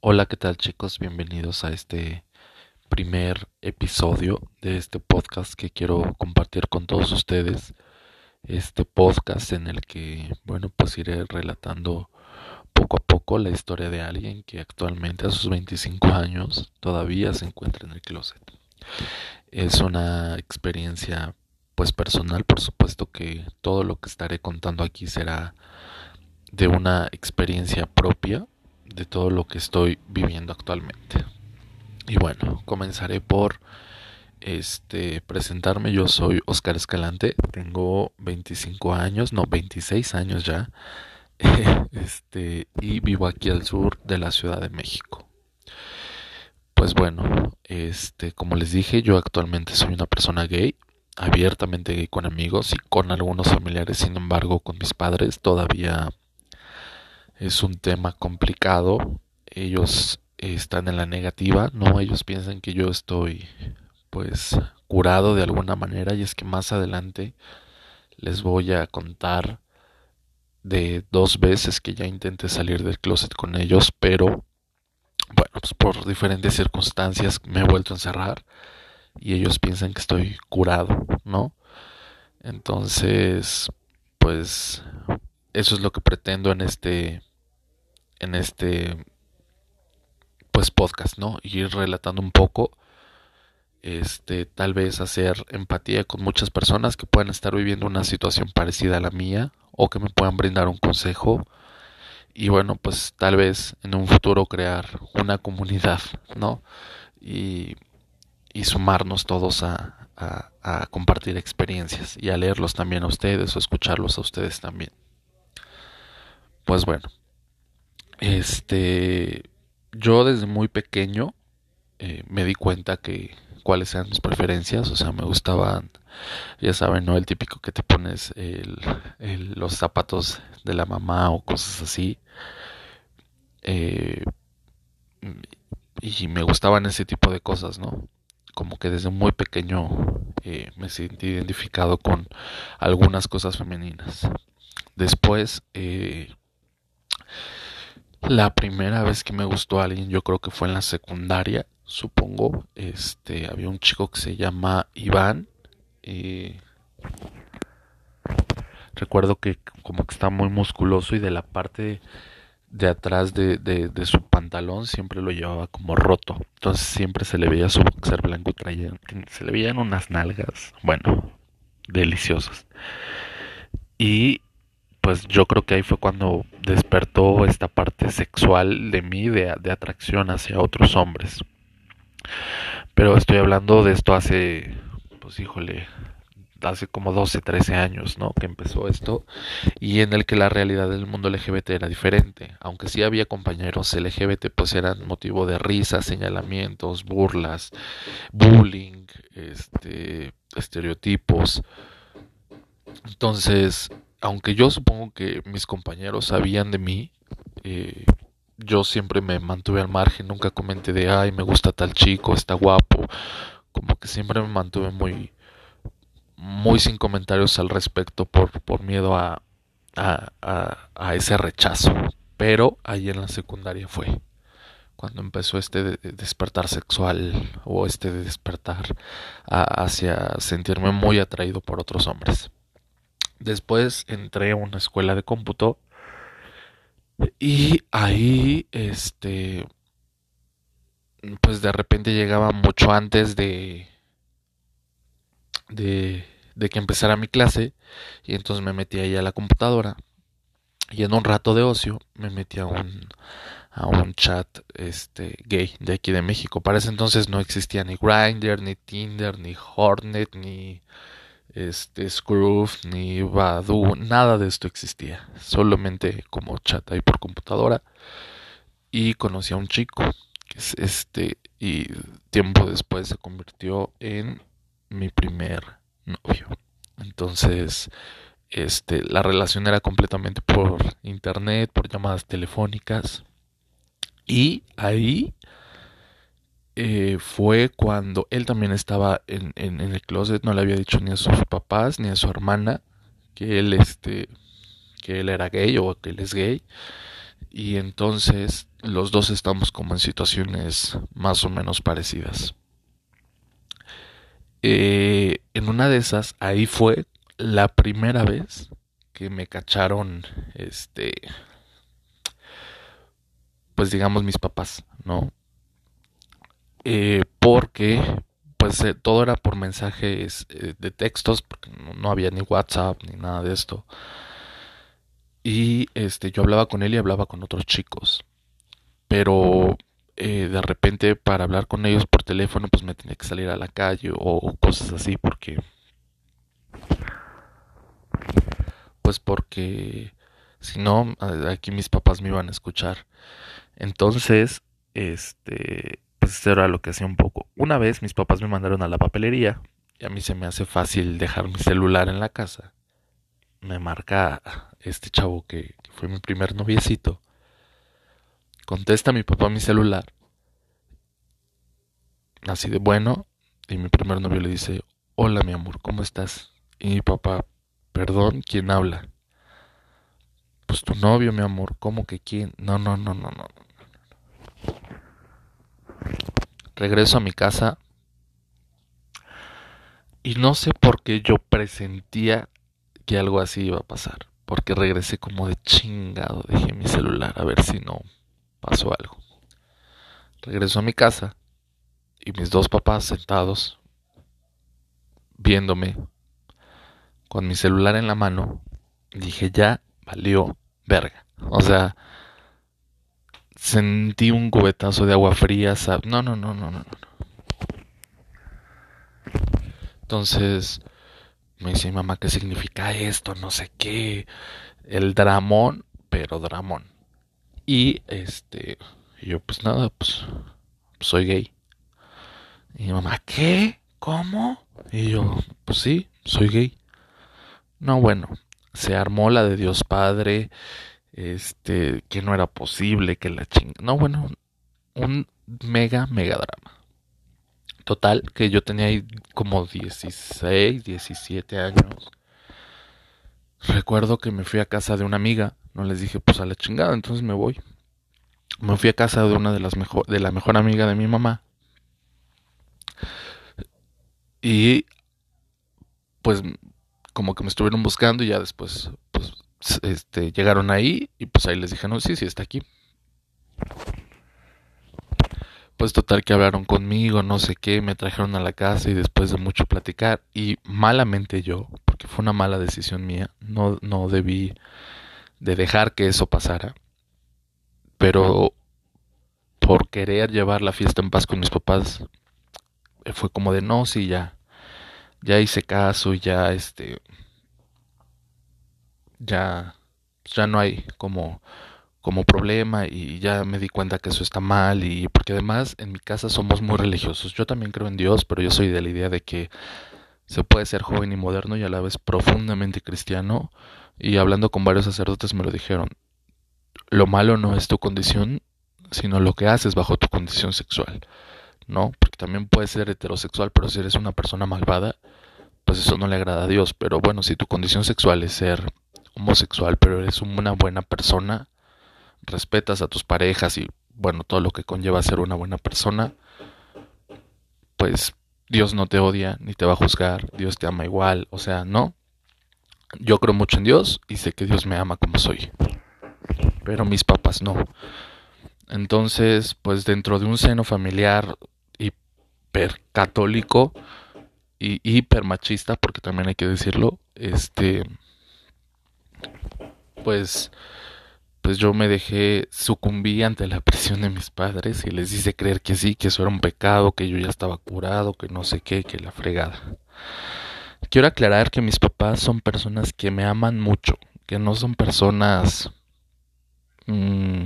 Hola, ¿qué tal chicos? Bienvenidos a este primer episodio de este podcast que quiero compartir con todos ustedes. Este podcast en el que, bueno, pues iré relatando poco a poco la historia de alguien que actualmente a sus 25 años todavía se encuentra en el closet. Es una experiencia pues personal, por supuesto que todo lo que estaré contando aquí será de una experiencia propia de todo lo que estoy viviendo actualmente. Y bueno, comenzaré por este presentarme. Yo soy Oscar Escalante, tengo 25 años, no, 26 años ya. este, y vivo aquí al sur de la Ciudad de México. Pues bueno, este, como les dije, yo actualmente soy una persona gay, abiertamente gay con amigos y con algunos familiares, sin embargo, con mis padres todavía es un tema complicado. Ellos están en la negativa, no, ellos piensan que yo estoy pues curado de alguna manera y es que más adelante les voy a contar de dos veces que ya intenté salir del closet con ellos, pero bueno, pues por diferentes circunstancias me he vuelto a encerrar y ellos piensan que estoy curado, ¿no? Entonces, pues eso es lo que pretendo en este en este pues podcast, ¿no? Ir relatando un poco este tal vez hacer empatía con muchas personas que puedan estar viviendo una situación parecida a la mía o que me puedan brindar un consejo y bueno, pues tal vez en un futuro crear una comunidad, ¿no? Y, y sumarnos todos a, a, a compartir experiencias y a leerlos también a ustedes o escucharlos a ustedes también. Pues bueno, este, yo desde muy pequeño eh, me di cuenta que cuáles eran mis preferencias, o sea, me gustaban, ya saben, ¿no? El típico que te pones los zapatos de la mamá o cosas así. Eh, y me gustaban ese tipo de cosas, ¿no? Como que desde muy pequeño eh, me sentí identificado con algunas cosas femeninas. Después, eh, la primera vez que me gustó a alguien, yo creo que fue en la secundaria, supongo. Este, había un chico que se llama Iván. Eh, recuerdo que como que está muy musculoso y de la parte de atrás de, de, su pantalón siempre lo llevaba como roto. Entonces siempre se le veía su boxer blanco, traía, se le veían unas nalgas, bueno, deliciosas. Y pues yo creo que ahí fue cuando despertó esta parte sexual de mí, de, de, atracción hacia otros hombres. Pero estoy hablando de esto hace, pues híjole, hace como 12, 13 años, ¿no? Que empezó esto y en el que la realidad del mundo LGBT era diferente. Aunque sí había compañeros LGBT, pues eran motivo de risas, señalamientos, burlas, bullying, este, estereotipos. Entonces, aunque yo supongo que mis compañeros sabían de mí, eh, yo siempre me mantuve al margen, nunca comenté de, ay, me gusta tal chico, está guapo, como que siempre me mantuve muy, muy sin comentarios al respecto por, por miedo a, a, a, ese rechazo. Pero ahí en la secundaria fue cuando empezó este de despertar sexual o este de despertar hacia sentirme muy atraído por otros hombres. Después entré a una escuela de cómputo y ahí este pues de repente llegaba mucho antes de de, de que empezara mi clase y entonces me metí ahí a la computadora y en un rato de ocio me metí a un a un chat este gay de aquí de México. Para ese entonces no existía ni Grindr, ni Tinder, ni Hornet, ni este Scroof, ni Badu, nada de esto existía. Solamente como chat ahí por computadora. Y conocí a un chico que es este y tiempo después se convirtió en mi primer novio. Entonces, este, la relación era completamente por internet, por llamadas telefónicas. Y ahí eh, fue cuando él también estaba en, el closet, no le había dicho ni a sus papás ni a su hermana que él este que él era gay o que él es gay y entonces los dos estamos como en situaciones más o menos parecidas. Eh, en una de esas, ahí fue la primera vez que me cacharon, este, pues digamos mis papás, ¿no? Eh, porque pues eh, todo era por mensajes de textos, porque no, había ni WhatsApp ni nada de esto. Y este, yo hablaba con él y hablaba con otros chicos. Pero eh, de repente para hablar con ellos por teléfono pues me tenía que salir a la calle o, cosas así porque pues porque si no aquí mis papás me iban a escuchar entonces este pues era lo que hacía un poco una vez mis papás me mandaron a la papelería y a mí se me hace fácil dejar mi celular en la casa me marca este chavo que, que fue mi primer noviecito Contesta mi papá mi celular. Así de bueno. Y mi primer novio le dice, hola mi amor, ¿cómo estás? Y mi papá, perdón, ¿quién habla? Pues tu novio, mi amor, ¿cómo que quién? No, no, no, no, no. Regreso a mi casa y no sé por qué yo presentía que algo así iba a pasar. Porque regresé como de chingado, dejé mi celular a ver si no pasó algo. Regreso a mi casa y mis dos papás sentados viéndome con mi celular en la mano, dije ya valió verga. O sea, sentí un cubetazo de agua fría. No, no, no, no, no, no. Entonces me dice mi mamá, ¿qué significa esto? No sé qué. El dramón, pero dramón. Y este, yo pues nada, pues soy gay. Y mi mamá, ¿qué? ¿Cómo? Y yo, pues sí, soy gay. No, bueno, se armó la de Dios Padre, este, que no era posible, que la ching... No, bueno, un mega, mega drama. Total, que yo tenía ahí como 16, 17 años. Recuerdo que me fui a casa de una amiga no les dije, pues a la chingada, entonces me voy. Me fui a casa de una de las mejor, de la mejor amiga de mi mamá. Y pues como que me estuvieron buscando y ya después este llegaron ahí y pues ahí les dije, "No, sí, sí está aquí." Pues total que hablaron conmigo, no sé qué, me trajeron a la casa y después de mucho platicar y malamente yo, porque fue una mala decisión mía, no no debí de dejar que eso pasara. Pero por querer llevar la fiesta en paz con mis papás, eh, fue como de no, sí, ya, ya hice caso, ya este, ya, ya no hay como, como problema y ya me di cuenta que eso está mal y porque además en mi casa somos muy religiosos. Yo también creo en Dios, pero yo soy de la idea de que se puede ser joven y moderno y a la vez profundamente cristiano y hablando con varios sacerdotes me lo dijeron. Lo malo no es tu condición, sino lo que haces bajo tu condición sexual. ¿No? Porque también puedes ser heterosexual, pero si eres una persona malvada, pues eso no le agrada a Dios. Pero bueno, si tu condición sexual es ser homosexual, pero eres una buena persona, respetas a tus parejas y bueno, todo lo que conlleva ser una buena persona, pues Dios no te odia ni te va a juzgar, Dios te ama igual, o sea, no, yo creo mucho en Dios y sé que Dios me ama como soy. Pero mis papás no. Entonces, pues dentro de un seno familiar hipercatólico y hiper machista, porque también hay que decirlo, este pues pues yo me dejé sucumbí ante la presión de mis padres y les hice creer que sí, que eso era un pecado, que yo ya estaba curado, que no sé qué, que la fregada. Quiero aclarar que mis papás son personas que me aman mucho, que no son personas mm,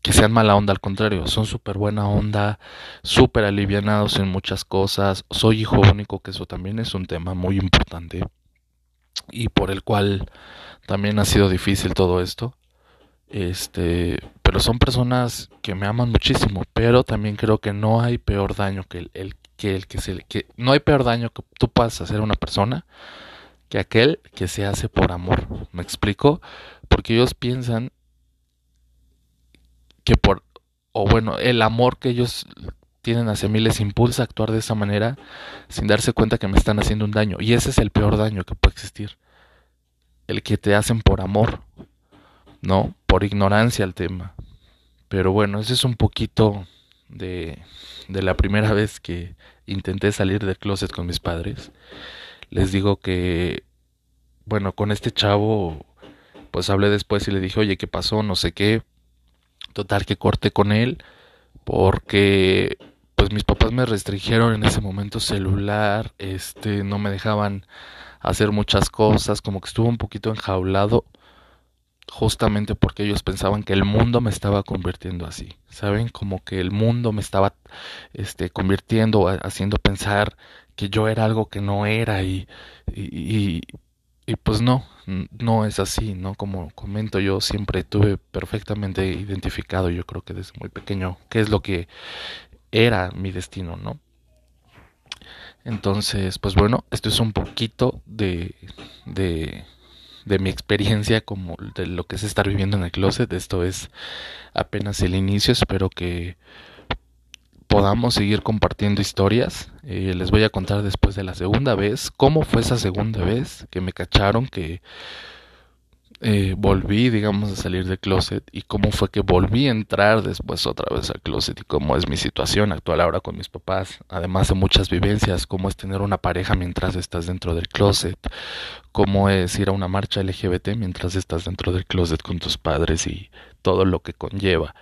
que sean mala onda, al contrario, son súper buena onda, súper alivianados en muchas cosas. Soy hijo único, que eso también es un tema muy importante y por el cual también ha sido difícil todo esto. Este, pero son personas que me aman muchísimo, pero también creo que no hay peor daño que el, que el que se que no hay peor daño que tú puedas hacer a una persona que aquel que se hace por amor. ¿Me explico? Porque ellos piensan que por, o bueno, el amor que ellos tienen hacia mí les impulsa a actuar de esa manera sin darse cuenta que me están haciendo un daño. Y ese es el peor daño que puede existir. El que te hacen por amor, ¿no? Por ignorancia al tema. Pero bueno, ese es un poquito de, de la primera vez que intenté salir del closet con mis padres. Les digo que, bueno, con este chavo, pues hablé después y le dije, oye, ¿qué pasó? No sé qué. Total que corté con él porque pues mis papás me restringieron en ese momento celular, este, no me dejaban hacer muchas cosas, como que estuve un poquito enjaulado justamente porque ellos pensaban que el mundo me estaba convirtiendo así, ¿saben? Como que el mundo me estaba este convirtiendo, haciendo pensar que yo era algo que no era y, y, y pues no, no es así, ¿no? Como comento, yo siempre tuve perfectamente identificado, yo creo que desde muy pequeño, qué es lo que era mi destino, ¿no? Entonces, pues bueno, esto es un poquito de, de, de mi experiencia como de lo que es estar viviendo en el closet. Esto es apenas el inicio, espero que podamos seguir compartiendo historias. Eh, les voy a contar después de la segunda vez cómo fue esa segunda vez que me cacharon, que eh, volví, digamos, a salir del closet y cómo fue que volví a entrar después otra vez al closet y cómo es mi situación actual ahora con mis papás, además de muchas vivencias, cómo es tener una pareja mientras estás dentro del closet, cómo es ir a una marcha LGBT mientras estás dentro del closet con tus padres y todo lo que conlleva.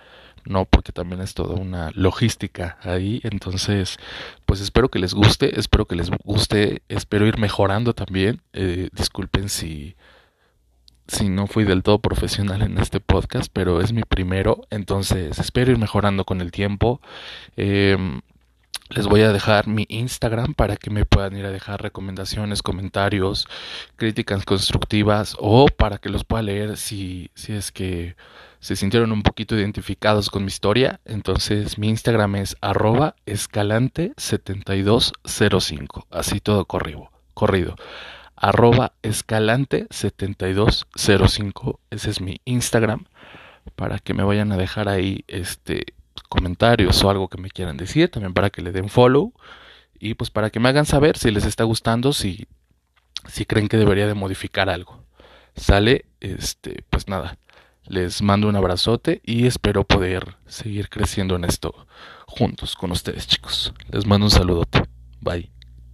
No, porque también es toda una logística ahí. Entonces, pues espero que les guste, espero que les guste, espero ir mejorando también. Eh, disculpen si, si no fui del todo profesional en este podcast, pero es mi primero, entonces espero ir mejorando con el tiempo. Em, les voy a dejar mi Instagram para que me puedan ir a dejar recomendaciones, comentarios, críticas constructivas o para que los pueda leer si, si es que se sintieron un poquito identificados con mi historia. Entonces mi Instagram es arroba escalante7205. Así todo corrido. corrido arroba escalante7205. Ese es mi Instagram para que me vayan a dejar ahí este comentarios o algo que me quieran decir, también para que le den follow y pues para que me hagan saber si les está gustando, si si creen que debería de modificar algo. Sale, este, pues nada. Les mando un abrazote y espero poder seguir creciendo en esto juntos con ustedes, chicos. Les mando un saludote. Bye.